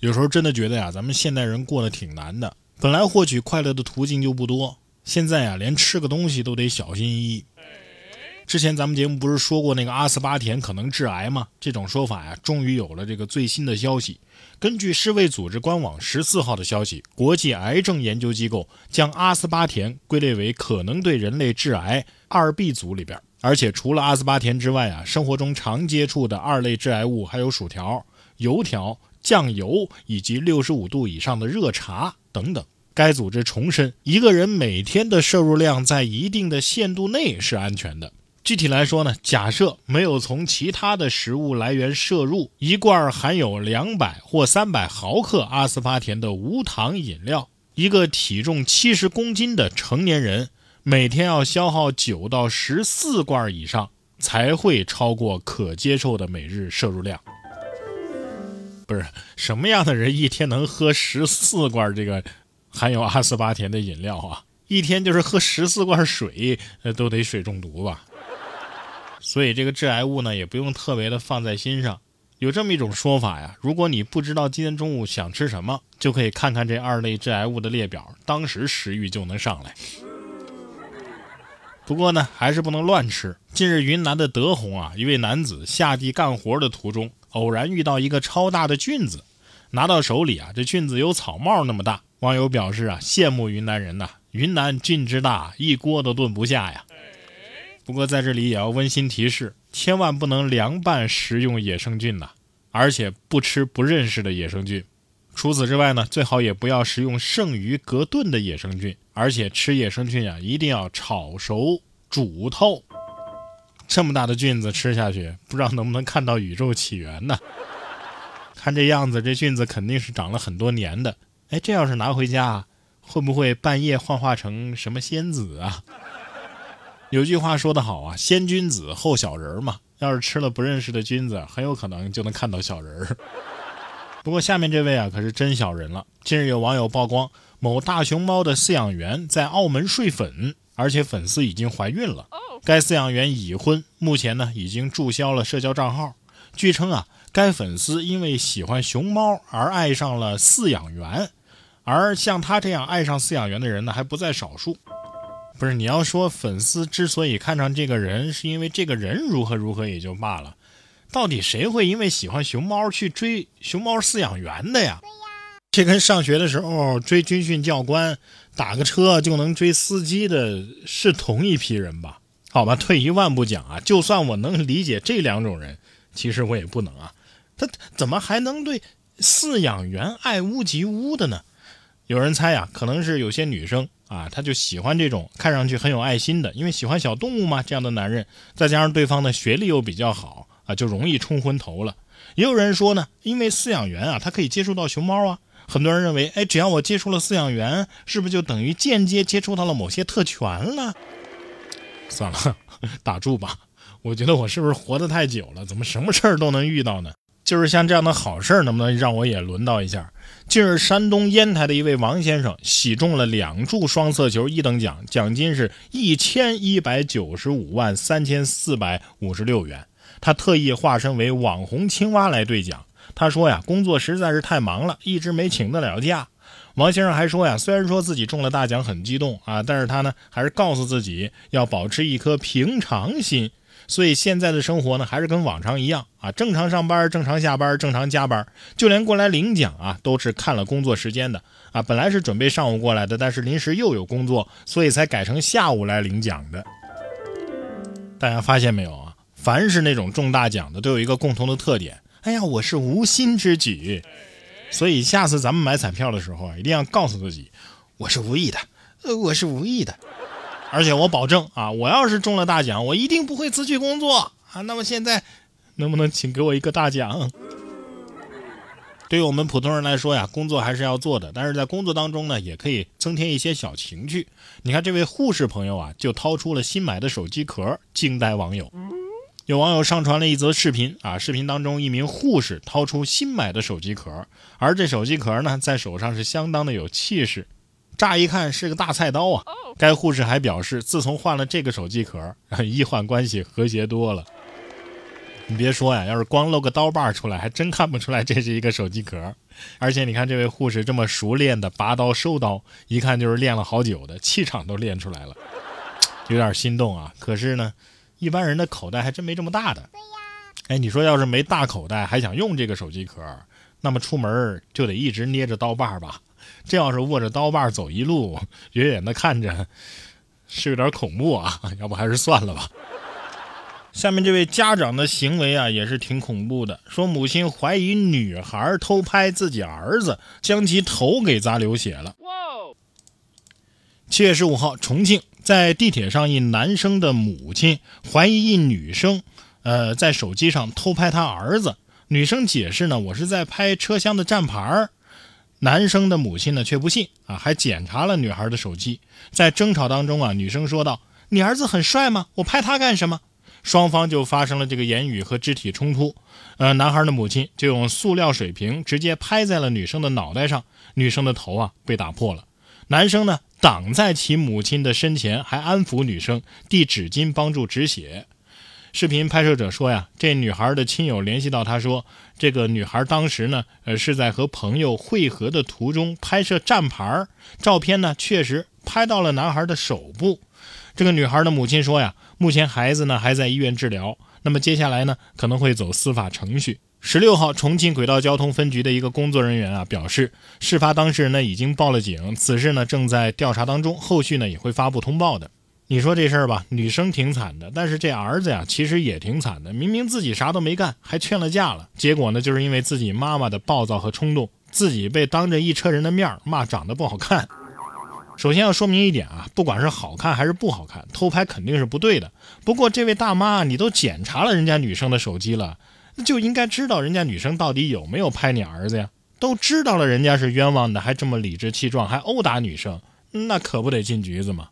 有时候真的觉得呀，咱们现代人过得挺难的。本来获取快乐的途径就不多，现在呀，连吃个东西都得小心翼翼。之前咱们节目不是说过那个阿斯巴甜可能致癌吗？这种说法呀，终于有了这个最新的消息。根据世卫组织官网十四号的消息，国际癌症研究机构将阿斯巴甜归类为可能对人类致癌二 B 组里边。而且除了阿斯巴甜之外啊，生活中常接触的二类致癌物还有薯条、油条、酱油以及六十五度以上的热茶等等。该组织重申，一个人每天的摄入量在一定的限度内是安全的。具体来说呢，假设没有从其他的食物来源摄入一罐含有两百或三百毫克阿斯巴甜的无糖饮料，一个体重七十公斤的成年人。每天要消耗九到十四罐以上，才会超过可接受的每日摄入量。不是什么样的人一天能喝十四罐这个含有阿斯巴甜的饮料啊？一天就是喝十四罐水，都得水中毒吧？所以这个致癌物呢，也不用特别的放在心上。有这么一种说法呀，如果你不知道今天中午想吃什么，就可以看看这二类致癌物的列表，当时食欲就能上来。不过呢，还是不能乱吃。近日，云南的德宏啊，一位男子下地干活的途中，偶然遇到一个超大的菌子，拿到手里啊，这菌子有草帽那么大。网友表示啊，羡慕云南人呐，云南菌之大，一锅都炖不下呀。不过在这里也要温馨提示，千万不能凉拌食用野生菌呐，而且不吃不认识的野生菌。除此之外呢，最好也不要食用剩余隔炖的野生菌，而且吃野生菌啊，一定要炒熟煮透。这么大的菌子吃下去，不知道能不能看到宇宙起源呢？看这样子，这菌子肯定是长了很多年的。哎，这要是拿回家，会不会半夜幻化成什么仙子啊？有句话说得好啊，先君子后小人嘛。要是吃了不认识的菌子，很有可能就能看到小人儿。不过下面这位啊可是真小人了。近日有网友曝光某大熊猫的饲养员在澳门睡粉，而且粉丝已经怀孕了。该饲养员已婚，目前呢已经注销了社交账号。据称啊，该粉丝因为喜欢熊猫而爱上了饲养员，而像他这样爱上饲养员的人呢还不在少数。不是你要说粉丝之所以看上这个人，是因为这个人如何如何也就罢了。到底谁会因为喜欢熊猫去追熊猫饲养员的呀？这跟上学的时候追军训教官、打个车就能追司机的是同一批人吧？好吧，退一万步讲啊，就算我能理解这两种人，其实我也不能啊。他怎么还能对饲养员爱屋及乌的呢？有人猜呀，可能是有些女生啊，她就喜欢这种看上去很有爱心的，因为喜欢小动物嘛，这样的男人，再加上对方的学历又比较好。啊，就容易冲昏头了。也有人说呢，因为饲养员啊，他可以接触到熊猫啊。很多人认为，哎，只要我接触了饲养员，是不是就等于间接接触到了某些特权了？算了，打住吧。我觉得我是不是活得太久了？怎么什么事儿都能遇到呢？就是像这样的好事儿，能不能让我也轮到一下？近日，山东烟台的一位王先生喜中了两注双色球一等奖，奖金是一千一百九十五万三千四百五十六元。他特意化身为网红青蛙来兑奖。他说呀，工作实在是太忙了，一直没请得了假。王先生还说呀，虽然说自己中了大奖很激动啊，但是他呢还是告诉自己要保持一颗平常心。所以现在的生活呢，还是跟往常一样啊，正常上班，正常下班，正常加班，就连过来领奖啊，都是看了工作时间的啊。本来是准备上午过来的，但是临时又有工作，所以才改成下午来领奖的。大家发现没有啊？凡是那种中大奖的，都有一个共同的特点。哎呀，我是无心之举，所以下次咱们买彩票的时候啊，一定要告诉自己，我是无意的，呃，我是无意的。而且我保证啊，我要是中了大奖，我一定不会辞去工作啊。那么现在，能不能请给我一个大奖？对于我们普通人来说呀，工作还是要做的，但是在工作当中呢，也可以增添一些小情趣。你看这位护士朋友啊，就掏出了新买的手机壳，惊呆网友。有网友上传了一则视频啊，视频当中一名护士掏出新买的手机壳，而这手机壳呢，在手上是相当的有气势，乍一看是个大菜刀啊。该护士还表示，自从换了这个手机壳，医患关系和谐多了。你别说呀，要是光露个刀把出来，还真看不出来这是一个手机壳。而且你看这位护士这么熟练的拔刀收刀，一看就是练了好久的，气场都练出来了，有点心动啊。可是呢，一般人的口袋还真没这么大的。对呀。哎，你说要是没大口袋还想用这个手机壳，那么出门就得一直捏着刀把吧？这要是握着刀把走一路，远远的看着是有点恐怖啊。要不还是算了吧。下面这位家长的行为啊，也是挺恐怖的。说母亲怀疑女孩偷拍自己儿子，将其头给砸流血了。七月十五号，重庆在地铁上，一男生的母亲怀疑一女生，呃，在手机上偷拍他儿子。女生解释呢，我是在拍车厢的站牌儿。男生的母亲呢却不信啊，还检查了女孩的手机。在争吵当中啊，女生说道：“你儿子很帅吗？我拍他干什么？”双方就发生了这个言语和肢体冲突，呃，男孩的母亲就用塑料水瓶直接拍在了女生的脑袋上，女生的头啊被打破了。男生呢挡在其母亲的身前，还安抚女生，递纸巾帮助止血。视频拍摄者说呀，这女孩的亲友联系到他说，这个女孩当时呢，呃，是在和朋友会合的途中拍摄站牌，照片呢确实拍到了男孩的手部。这个女孩的母亲说呀，目前孩子呢还在医院治疗，那么接下来呢可能会走司法程序。十六号，重庆轨道交通分局的一个工作人员啊表示，事发当事人呢已经报了警，此事呢正在调查当中，后续呢也会发布通报的。你说这事儿吧，女生挺惨的，但是这儿子呀其实也挺惨的，明明自己啥都没干，还劝了架了，结果呢就是因为自己妈妈的暴躁和冲动，自己被当着一车人的面骂长得不好看。首先要说明一点啊，不管是好看还是不好看，偷拍肯定是不对的。不过这位大妈，你都检查了人家女生的手机了，就应该知道人家女生到底有没有拍你儿子呀？都知道了人家是冤枉的，还这么理直气壮，还殴打女生，那可不得进局子吗？